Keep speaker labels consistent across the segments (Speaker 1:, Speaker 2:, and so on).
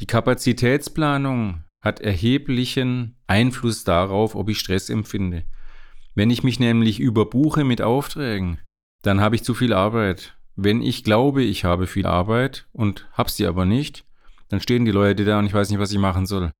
Speaker 1: Die Kapazitätsplanung hat erheblichen Einfluss darauf, ob ich Stress empfinde. Wenn ich mich nämlich überbuche mit Aufträgen, dann habe ich zu viel Arbeit. Wenn ich glaube, ich habe viel Arbeit und habe sie aber nicht, dann stehen die Leute da und ich weiß nicht, was ich machen soll.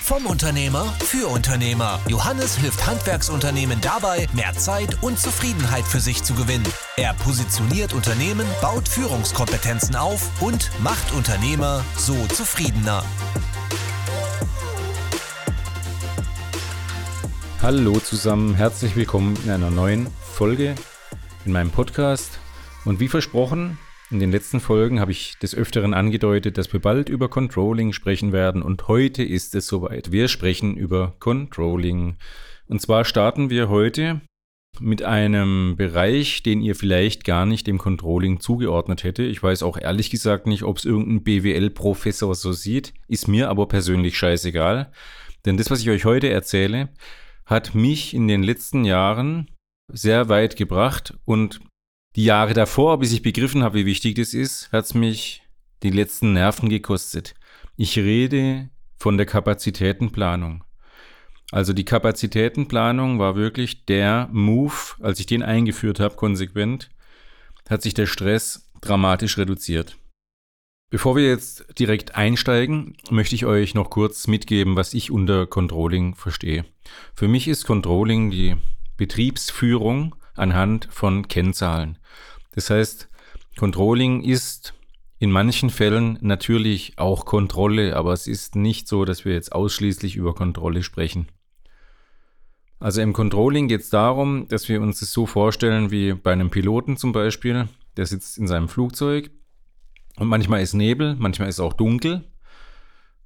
Speaker 2: Vom Unternehmer für Unternehmer. Johannes hilft Handwerksunternehmen dabei, mehr Zeit und Zufriedenheit für sich zu gewinnen. Er positioniert Unternehmen, baut Führungskompetenzen auf und macht Unternehmer so zufriedener.
Speaker 1: Hallo zusammen, herzlich willkommen in einer neuen Folge in meinem Podcast. Und wie versprochen, in den letzten Folgen habe ich des Öfteren angedeutet, dass wir bald über Controlling sprechen werden und heute ist es soweit. Wir sprechen über Controlling. Und zwar starten wir heute mit einem Bereich, den ihr vielleicht gar nicht dem Controlling zugeordnet hätte. Ich weiß auch ehrlich gesagt nicht, ob es irgendein BWL-Professor so sieht, ist mir aber persönlich scheißegal. Denn das, was ich euch heute erzähle, hat mich in den letzten Jahren sehr weit gebracht und die Jahre davor, bis ich begriffen habe, wie wichtig das ist, hat es mich die letzten Nerven gekostet. Ich rede von der Kapazitätenplanung. Also die Kapazitätenplanung war wirklich der Move, als ich den eingeführt habe, konsequent, hat sich der Stress dramatisch reduziert. Bevor wir jetzt direkt einsteigen, möchte ich euch noch kurz mitgeben, was ich unter Controlling verstehe. Für mich ist Controlling die Betriebsführung anhand von Kennzahlen. Das heißt, Controlling ist in manchen Fällen natürlich auch Kontrolle, aber es ist nicht so, dass wir jetzt ausschließlich über Kontrolle sprechen. Also im Controlling geht es darum, dass wir uns das so vorstellen wie bei einem Piloten zum Beispiel. Der sitzt in seinem Flugzeug und manchmal ist Nebel, manchmal ist auch dunkel.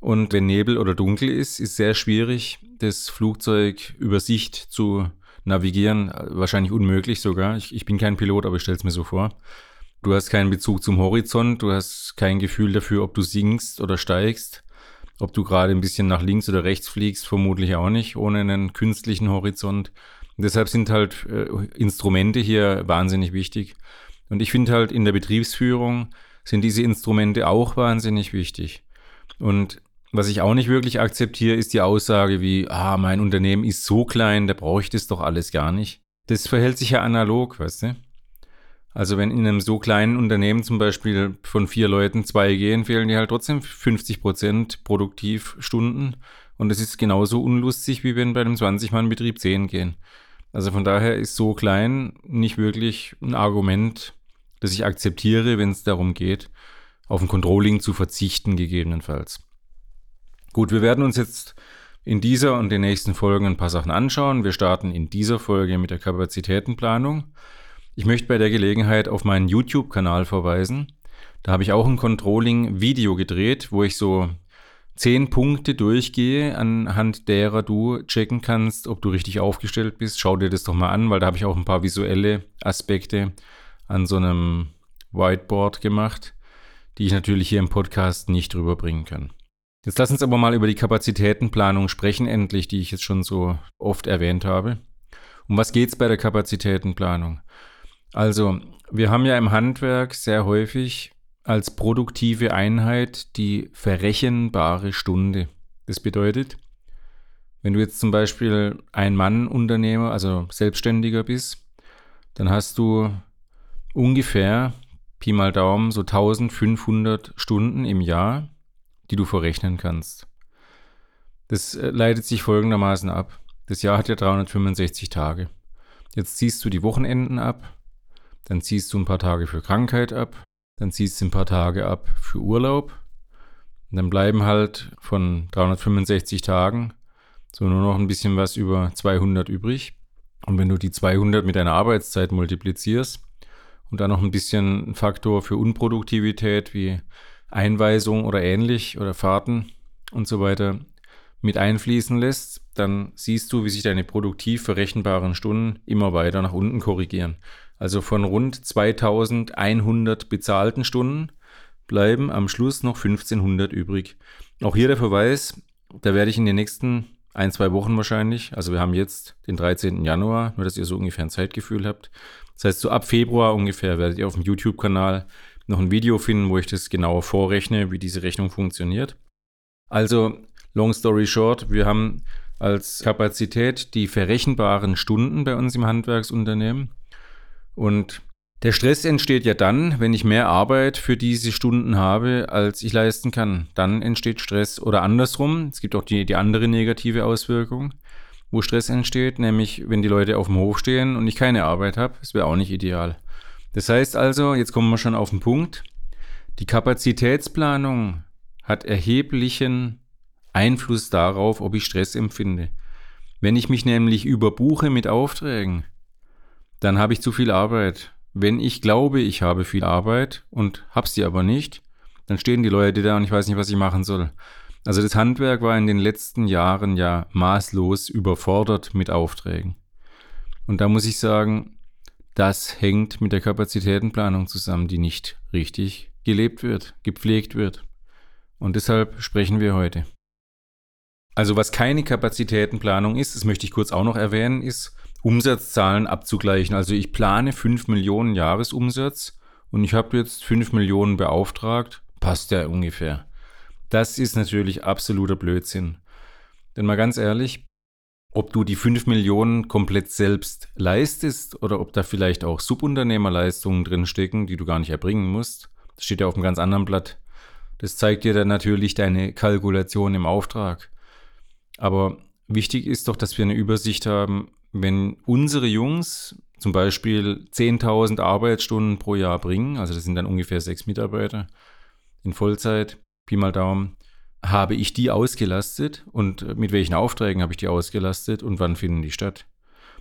Speaker 1: Und wenn Nebel oder dunkel ist, ist sehr schwierig, das Flugzeug über Sicht zu navigieren. Wahrscheinlich unmöglich sogar. Ich, ich bin kein Pilot, aber ich stelle es mir so vor. Du hast keinen Bezug zum Horizont, du hast kein Gefühl dafür, ob du sinkst oder steigst. Ob du gerade ein bisschen nach links oder rechts fliegst, vermutlich auch nicht, ohne einen künstlichen Horizont. Deshalb sind halt äh, Instrumente hier wahnsinnig wichtig. Und ich finde halt in der Betriebsführung, sind diese Instrumente auch wahnsinnig wichtig. Und was ich auch nicht wirklich akzeptiere, ist die Aussage wie, ah, mein Unternehmen ist so klein, da brauche ich das doch alles gar nicht. Das verhält sich ja analog, weißt du? Also wenn in einem so kleinen Unternehmen zum Beispiel von vier Leuten zwei gehen, fehlen dir halt trotzdem 50 Prozent Produktivstunden. Und das ist genauso unlustig, wie wenn bei einem 20-Mann-Betrieb 10 gehen. Also von daher ist so klein nicht wirklich ein Argument, das ich akzeptiere, wenn es darum geht, auf ein Controlling zu verzichten, gegebenenfalls. Gut, wir werden uns jetzt in dieser und den nächsten Folgen ein paar Sachen anschauen. Wir starten in dieser Folge mit der Kapazitätenplanung. Ich möchte bei der Gelegenheit auf meinen YouTube-Kanal verweisen. Da habe ich auch ein Controlling-Video gedreht, wo ich so zehn Punkte durchgehe, anhand derer du checken kannst, ob du richtig aufgestellt bist. Schau dir das doch mal an, weil da habe ich auch ein paar visuelle Aspekte an so einem Whiteboard gemacht, die ich natürlich hier im Podcast nicht drüber bringen kann. Jetzt lass uns aber mal über die Kapazitätenplanung sprechen, endlich, die ich jetzt schon so oft erwähnt habe. Um was geht es bei der Kapazitätenplanung? Also, wir haben ja im Handwerk sehr häufig als produktive Einheit die verrechenbare Stunde. Das bedeutet, wenn du jetzt zum Beispiel ein Mann-Unternehmer, also Selbstständiger bist, dann hast du ungefähr, Pi mal Daumen, so 1500 Stunden im Jahr, die du verrechnen kannst. Das äh, leitet sich folgendermaßen ab. Das Jahr hat ja 365 Tage. Jetzt ziehst du die Wochenenden ab, dann ziehst du ein paar Tage für Krankheit ab, dann ziehst du ein paar Tage ab für Urlaub. Und dann bleiben halt von 365 Tagen so nur noch ein bisschen was über 200 übrig. Und wenn du die 200 mit deiner Arbeitszeit multiplizierst und dann noch ein bisschen Faktor für Unproduktivität wie Einweisung oder ähnlich oder Fahrten und so weiter mit einfließen lässt, dann siehst du, wie sich deine produktiv verrechenbaren Stunden immer weiter nach unten korrigieren. Also von rund 2100 bezahlten Stunden bleiben am Schluss noch 1500 übrig. Auch hier der Verweis, da werde ich in den nächsten ein, zwei Wochen wahrscheinlich, also wir haben jetzt den 13. Januar, nur dass ihr so ungefähr ein Zeitgefühl habt. Das heißt, so ab Februar ungefähr werdet ihr auf dem YouTube-Kanal noch ein Video finden, wo ich das genauer vorrechne, wie diese Rechnung funktioniert. Also, long story short, wir haben als Kapazität die verrechenbaren Stunden bei uns im Handwerksunternehmen. Und der Stress entsteht ja dann, wenn ich mehr Arbeit für diese Stunden habe, als ich leisten kann. Dann entsteht Stress oder andersrum. Es gibt auch die, die andere negative Auswirkung, wo Stress entsteht, nämlich wenn die Leute auf dem Hof stehen und ich keine Arbeit habe. Das wäre auch nicht ideal. Das heißt also, jetzt kommen wir schon auf den Punkt. Die Kapazitätsplanung hat erheblichen Einfluss darauf, ob ich Stress empfinde. Wenn ich mich nämlich überbuche mit Aufträgen, dann habe ich zu viel Arbeit wenn ich glaube, ich habe viel Arbeit und habe sie aber nicht, dann stehen die Leute da und ich weiß nicht, was ich machen soll. Also das Handwerk war in den letzten Jahren ja maßlos überfordert mit Aufträgen. Und da muss ich sagen, das hängt mit der Kapazitätenplanung zusammen, die nicht richtig gelebt wird, gepflegt wird. Und deshalb sprechen wir heute. Also was keine Kapazitätenplanung ist, das möchte ich kurz auch noch erwähnen, ist, Umsatzzahlen abzugleichen. Also ich plane 5 Millionen Jahresumsatz und ich habe jetzt 5 Millionen beauftragt, passt ja ungefähr. Das ist natürlich absoluter Blödsinn. Denn mal ganz ehrlich, ob du die 5 Millionen komplett selbst leistest oder ob da vielleicht auch Subunternehmerleistungen drinstecken, die du gar nicht erbringen musst, das steht ja auf einem ganz anderen Blatt. Das zeigt dir dann natürlich deine Kalkulation im Auftrag. Aber wichtig ist doch, dass wir eine Übersicht haben, wenn unsere Jungs zum Beispiel 10.000 Arbeitsstunden pro Jahr bringen, also das sind dann ungefähr sechs Mitarbeiter in Vollzeit, Pi mal Daumen, habe ich die ausgelastet und mit welchen Aufträgen habe ich die ausgelastet und wann finden die statt?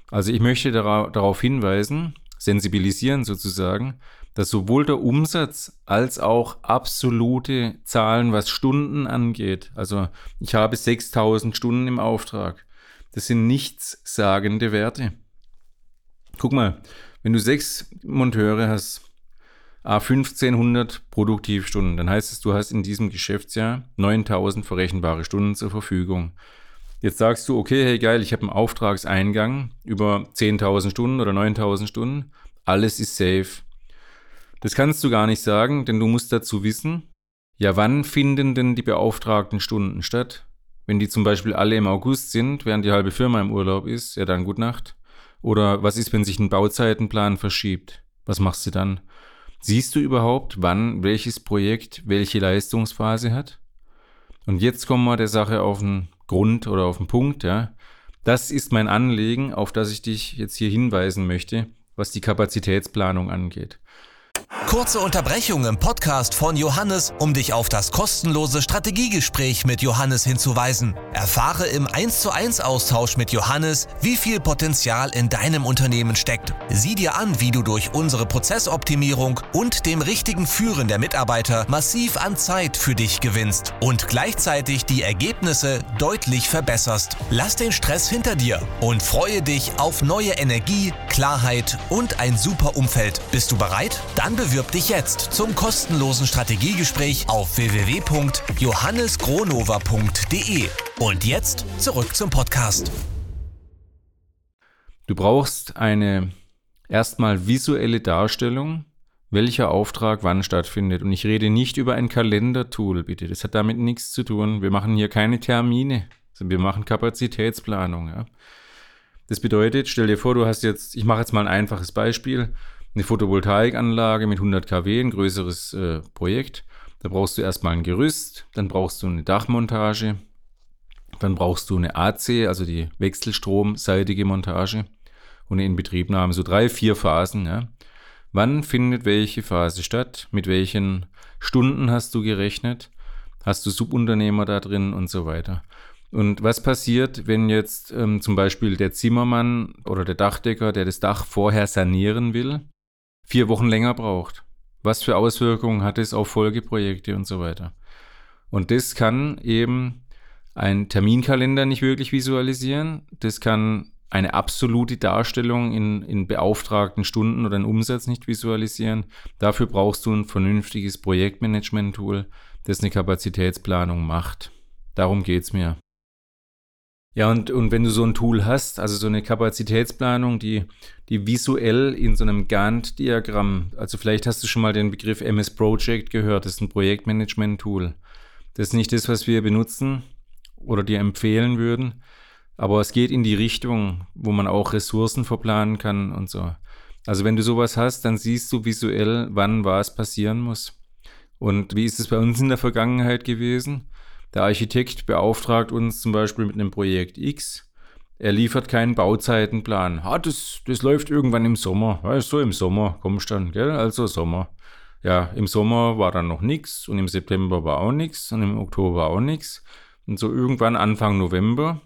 Speaker 1: Also ich möchte darauf hinweisen, sensibilisieren sozusagen, dass sowohl der Umsatz als auch absolute Zahlen, was Stunden angeht, also ich habe 6000 Stunden im Auftrag, das sind nichtssagende Werte. Guck mal, wenn du sechs Monteure hast, 1500 Produktivstunden, dann heißt es, du hast in diesem Geschäftsjahr 9000 verrechenbare Stunden zur Verfügung. Jetzt sagst du, okay, hey geil, ich habe einen Auftragseingang über 10.000 Stunden oder 9.000 Stunden, alles ist safe. Das kannst du gar nicht sagen, denn du musst dazu wissen, ja, wann finden denn die beauftragten Stunden statt? Wenn die zum Beispiel alle im August sind, während die halbe Firma im Urlaub ist, ja dann gut Nacht. Oder was ist, wenn sich ein Bauzeitenplan verschiebt? Was machst du dann? Siehst du überhaupt, wann welches Projekt welche Leistungsphase hat? Und jetzt kommen wir der Sache auf den Grund oder auf den Punkt, ja. Das ist mein Anliegen, auf das ich dich jetzt hier hinweisen möchte, was die Kapazitätsplanung angeht.
Speaker 2: Kurze Unterbrechung im Podcast von Johannes, um dich auf das kostenlose Strategiegespräch mit Johannes hinzuweisen. Erfahre im 1 zu 1 Austausch mit Johannes, wie viel Potenzial in deinem Unternehmen steckt. Sieh dir an, wie du durch unsere Prozessoptimierung und dem richtigen Führen der Mitarbeiter massiv an Zeit für dich gewinnst und gleichzeitig die Ergebnisse deutlich verbesserst. Lass den Stress hinter dir und freue dich auf neue Energie, Klarheit und ein super Umfeld. Bist du bereit? Dann bewirb dich jetzt zum kostenlosen Strategiegespräch auf www.johannesgronova.de. Und jetzt zurück zum Podcast.
Speaker 1: Du brauchst eine erstmal visuelle Darstellung, welcher Auftrag wann stattfindet. Und ich rede nicht über ein Kalendertool, bitte. Das hat damit nichts zu tun. Wir machen hier keine Termine. Wir machen Kapazitätsplanung. Ja. Das bedeutet, stell dir vor, du hast jetzt, ich mache jetzt mal ein einfaches Beispiel eine Photovoltaikanlage mit 100 kW, ein größeres äh, Projekt. Da brauchst du erstmal ein Gerüst, dann brauchst du eine Dachmontage, dann brauchst du eine AC, also die wechselstromseitige Montage und eine Inbetriebnahme, so drei, vier Phasen. Ja. Wann findet welche Phase statt? Mit welchen Stunden hast du gerechnet? Hast du Subunternehmer da drin und so weiter? Und was passiert, wenn jetzt ähm, zum Beispiel der Zimmermann oder der Dachdecker, der das Dach vorher sanieren will, vier Wochen länger braucht. Was für Auswirkungen hat es auf Folgeprojekte und so weiter? Und das kann eben ein Terminkalender nicht wirklich visualisieren. Das kann eine absolute Darstellung in, in beauftragten Stunden oder einen Umsatz nicht visualisieren. Dafür brauchst du ein vernünftiges Projektmanagement-Tool, das eine Kapazitätsplanung macht. Darum geht es mir. Ja, und, und wenn du so ein Tool hast, also so eine Kapazitätsplanung, die, die visuell in so einem Gantt-Diagramm, also vielleicht hast du schon mal den Begriff MS Project gehört, das ist ein Projektmanagement-Tool. Das ist nicht das, was wir benutzen oder dir empfehlen würden. Aber es geht in die Richtung, wo man auch Ressourcen verplanen kann und so. Also wenn du sowas hast, dann siehst du visuell, wann was passieren muss. Und wie ist es bei uns in der Vergangenheit gewesen? Der Architekt beauftragt uns zum Beispiel mit einem Projekt X. Er liefert keinen Bauzeitenplan. Ah, das, das läuft irgendwann im Sommer. Ja, so im Sommer kommst dann, gell? Also Sommer. Ja, im Sommer war dann noch nichts und im September war auch nichts und im Oktober auch nichts. Und so irgendwann Anfang November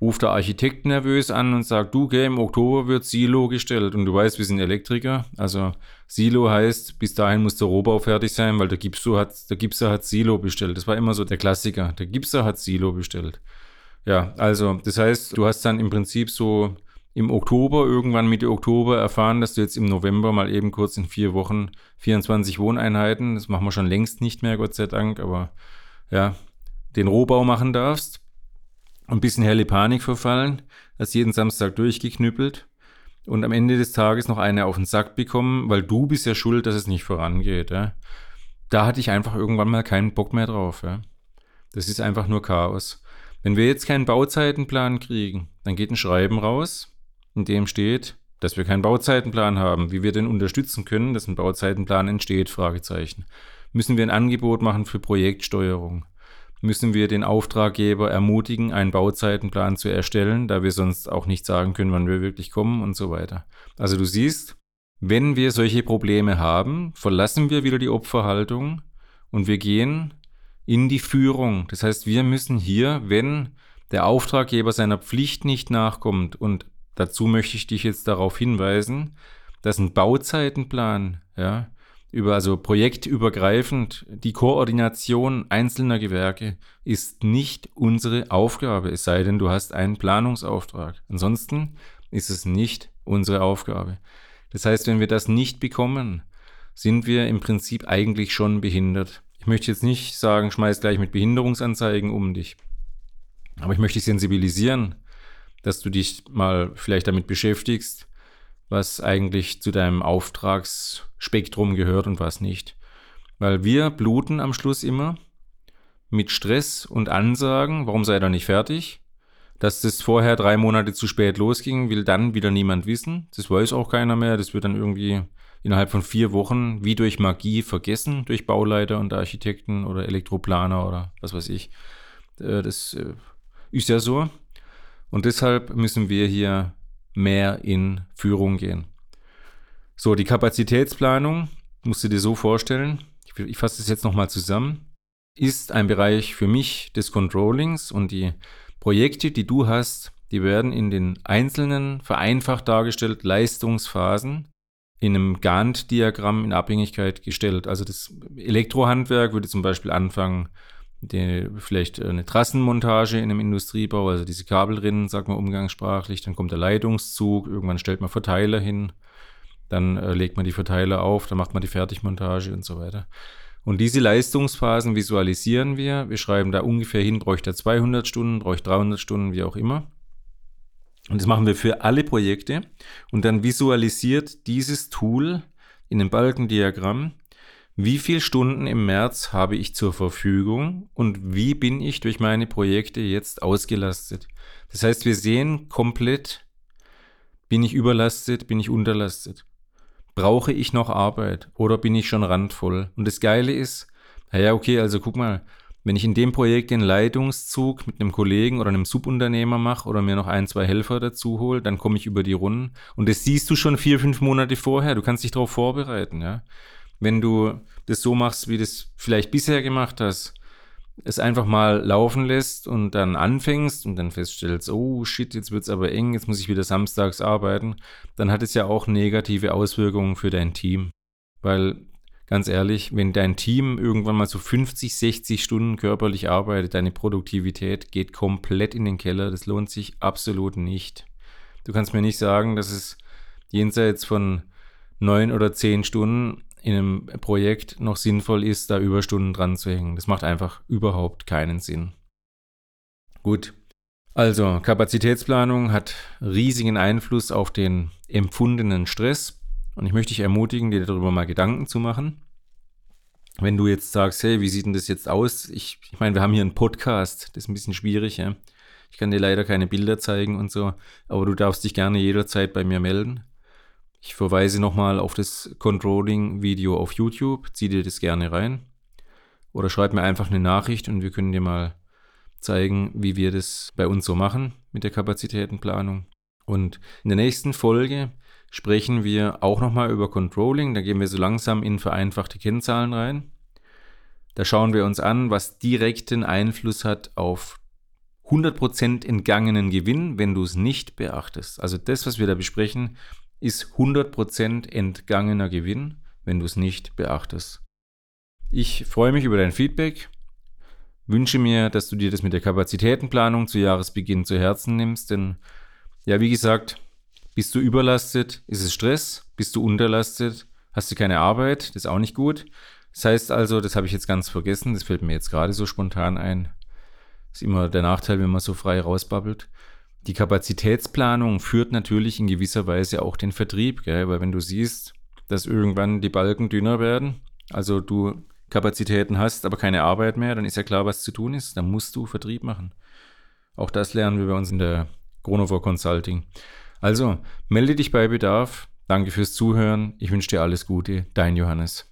Speaker 1: ruft der Architekt nervös an und sagt, du, okay, im Oktober wird Silo gestellt. Und du weißt, wir sind Elektriker. Also Silo heißt, bis dahin muss der Rohbau fertig sein, weil der Gipser hat, der Gipser hat Silo bestellt. Das war immer so der Klassiker. Der Gipser hat Silo bestellt. Ja, also das heißt, du hast dann im Prinzip so im Oktober, irgendwann Mitte Oktober erfahren, dass du jetzt im November mal eben kurz in vier Wochen 24 Wohneinheiten, das machen wir schon längst nicht mehr, Gott sei Dank, aber ja, den Rohbau machen darfst ein bisschen helle Panik verfallen, hast jeden Samstag durchgeknüppelt und am Ende des Tages noch eine auf den Sack bekommen, weil du bist ja schuld, dass es nicht vorangeht. Ja? Da hatte ich einfach irgendwann mal keinen Bock mehr drauf. Ja? Das ist einfach nur Chaos. Wenn wir jetzt keinen Bauzeitenplan kriegen, dann geht ein Schreiben raus, in dem steht, dass wir keinen Bauzeitenplan haben, wie wir denn unterstützen können, dass ein Bauzeitenplan entsteht, Fragezeichen. Müssen wir ein Angebot machen für Projektsteuerung? Müssen wir den Auftraggeber ermutigen, einen Bauzeitenplan zu erstellen, da wir sonst auch nicht sagen können, wann wir wirklich kommen und so weiter. Also du siehst, wenn wir solche Probleme haben, verlassen wir wieder die Opferhaltung und wir gehen in die Führung. Das heißt, wir müssen hier, wenn der Auftraggeber seiner Pflicht nicht nachkommt, und dazu möchte ich dich jetzt darauf hinweisen, dass ein Bauzeitenplan, ja, über also projektübergreifend die Koordination einzelner Gewerke ist nicht unsere Aufgabe, es sei denn, du hast einen Planungsauftrag. Ansonsten ist es nicht unsere Aufgabe. Das heißt, wenn wir das nicht bekommen, sind wir im Prinzip eigentlich schon behindert. Ich möchte jetzt nicht sagen, schmeiß gleich mit Behinderungsanzeigen um dich. Aber ich möchte dich sensibilisieren, dass du dich mal vielleicht damit beschäftigst, was eigentlich zu deinem Auftragsspektrum gehört und was nicht. Weil wir bluten am Schluss immer mit Stress und Ansagen, warum sei er nicht fertig? Dass das vorher drei Monate zu spät losging, will dann wieder niemand wissen. Das weiß auch keiner mehr. Das wird dann irgendwie innerhalb von vier Wochen wie durch Magie vergessen, durch Bauleiter und Architekten oder Elektroplaner oder was weiß ich. Äh, das äh, ist ja so. Und deshalb müssen wir hier mehr in Führung gehen. So, die Kapazitätsplanung, musst du dir so vorstellen, ich, ich fasse das jetzt nochmal zusammen, ist ein Bereich für mich des Controllings und die Projekte, die du hast, die werden in den einzelnen, vereinfacht dargestellt, Leistungsphasen in einem Gantt-Diagramm in Abhängigkeit gestellt. Also das Elektrohandwerk würde zum Beispiel anfangen die, vielleicht eine Trassenmontage in einem Industriebau, also diese Kabelrinnen, sagt man umgangssprachlich, dann kommt der Leitungszug, irgendwann stellt man Verteiler hin, dann äh, legt man die Verteiler auf, dann macht man die Fertigmontage und so weiter. Und diese Leistungsphasen visualisieren wir. Wir schreiben da ungefähr hin, bräuchte er 200 Stunden, bräuchte 300 Stunden, wie auch immer. Und das machen wir für alle Projekte. Und dann visualisiert dieses Tool in einem Balkendiagramm wie viele Stunden im März habe ich zur Verfügung und wie bin ich durch meine Projekte jetzt ausgelastet? Das heißt, wir sehen komplett, bin ich überlastet, bin ich unterlastet? Brauche ich noch Arbeit oder bin ich schon randvoll? Und das Geile ist, naja, okay, also guck mal, wenn ich in dem Projekt den Leitungszug mit einem Kollegen oder einem Subunternehmer mache oder mir noch ein, zwei Helfer dazu hole, dann komme ich über die Runden. Und das siehst du schon vier, fünf Monate vorher. Du kannst dich darauf vorbereiten, ja wenn du das so machst, wie du es vielleicht bisher gemacht hast, es einfach mal laufen lässt und dann anfängst und dann feststellst, oh shit, jetzt wird es aber eng, jetzt muss ich wieder samstags arbeiten, dann hat es ja auch negative Auswirkungen für dein Team. Weil ganz ehrlich, wenn dein Team irgendwann mal so 50, 60 Stunden körperlich arbeitet, deine Produktivität geht komplett in den Keller, das lohnt sich absolut nicht. Du kannst mir nicht sagen, dass es jenseits von neun oder zehn Stunden in einem Projekt noch sinnvoll ist, da Überstunden dran zu hängen. Das macht einfach überhaupt keinen Sinn. Gut. Also, Kapazitätsplanung hat riesigen Einfluss auf den empfundenen Stress und ich möchte dich ermutigen, dir darüber mal Gedanken zu machen. wenn du jetzt sagst, hey, wie sieht denn das jetzt aus? Ich, ich meine, wir haben hier einen Podcast, das ist ein bisschen schwierig, ja. Ich kann dir leider keine Bilder zeigen und so, aber du darfst dich gerne jederzeit bei mir melden. Ich verweise nochmal auf das Controlling-Video auf YouTube, zieh dir das gerne rein. Oder schreib mir einfach eine Nachricht und wir können dir mal zeigen, wie wir das bei uns so machen mit der Kapazitätenplanung. Und in der nächsten Folge sprechen wir auch nochmal über Controlling. Da gehen wir so langsam in vereinfachte Kennzahlen rein. Da schauen wir uns an, was direkten Einfluss hat auf 100% entgangenen Gewinn, wenn du es nicht beachtest. Also das, was wir da besprechen, ist 100% entgangener Gewinn, wenn du es nicht beachtest. Ich freue mich über dein Feedback, wünsche mir, dass du dir das mit der Kapazitätenplanung zu Jahresbeginn zu Herzen nimmst, denn ja, wie gesagt, bist du überlastet, ist es Stress, bist du unterlastet, hast du keine Arbeit, das ist auch nicht gut. Das heißt also, das habe ich jetzt ganz vergessen, das fällt mir jetzt gerade so spontan ein. Das ist immer der Nachteil, wenn man so frei rausbabbelt. Die Kapazitätsplanung führt natürlich in gewisser Weise auch den Vertrieb, gell? weil wenn du siehst, dass irgendwann die Balken dünner werden, also du Kapazitäten hast, aber keine Arbeit mehr, dann ist ja klar, was zu tun ist. Dann musst du Vertrieb machen. Auch das lernen wir bei uns in der Chronofor Consulting. Also, melde dich bei Bedarf. Danke fürs Zuhören. Ich wünsche dir alles Gute. Dein Johannes.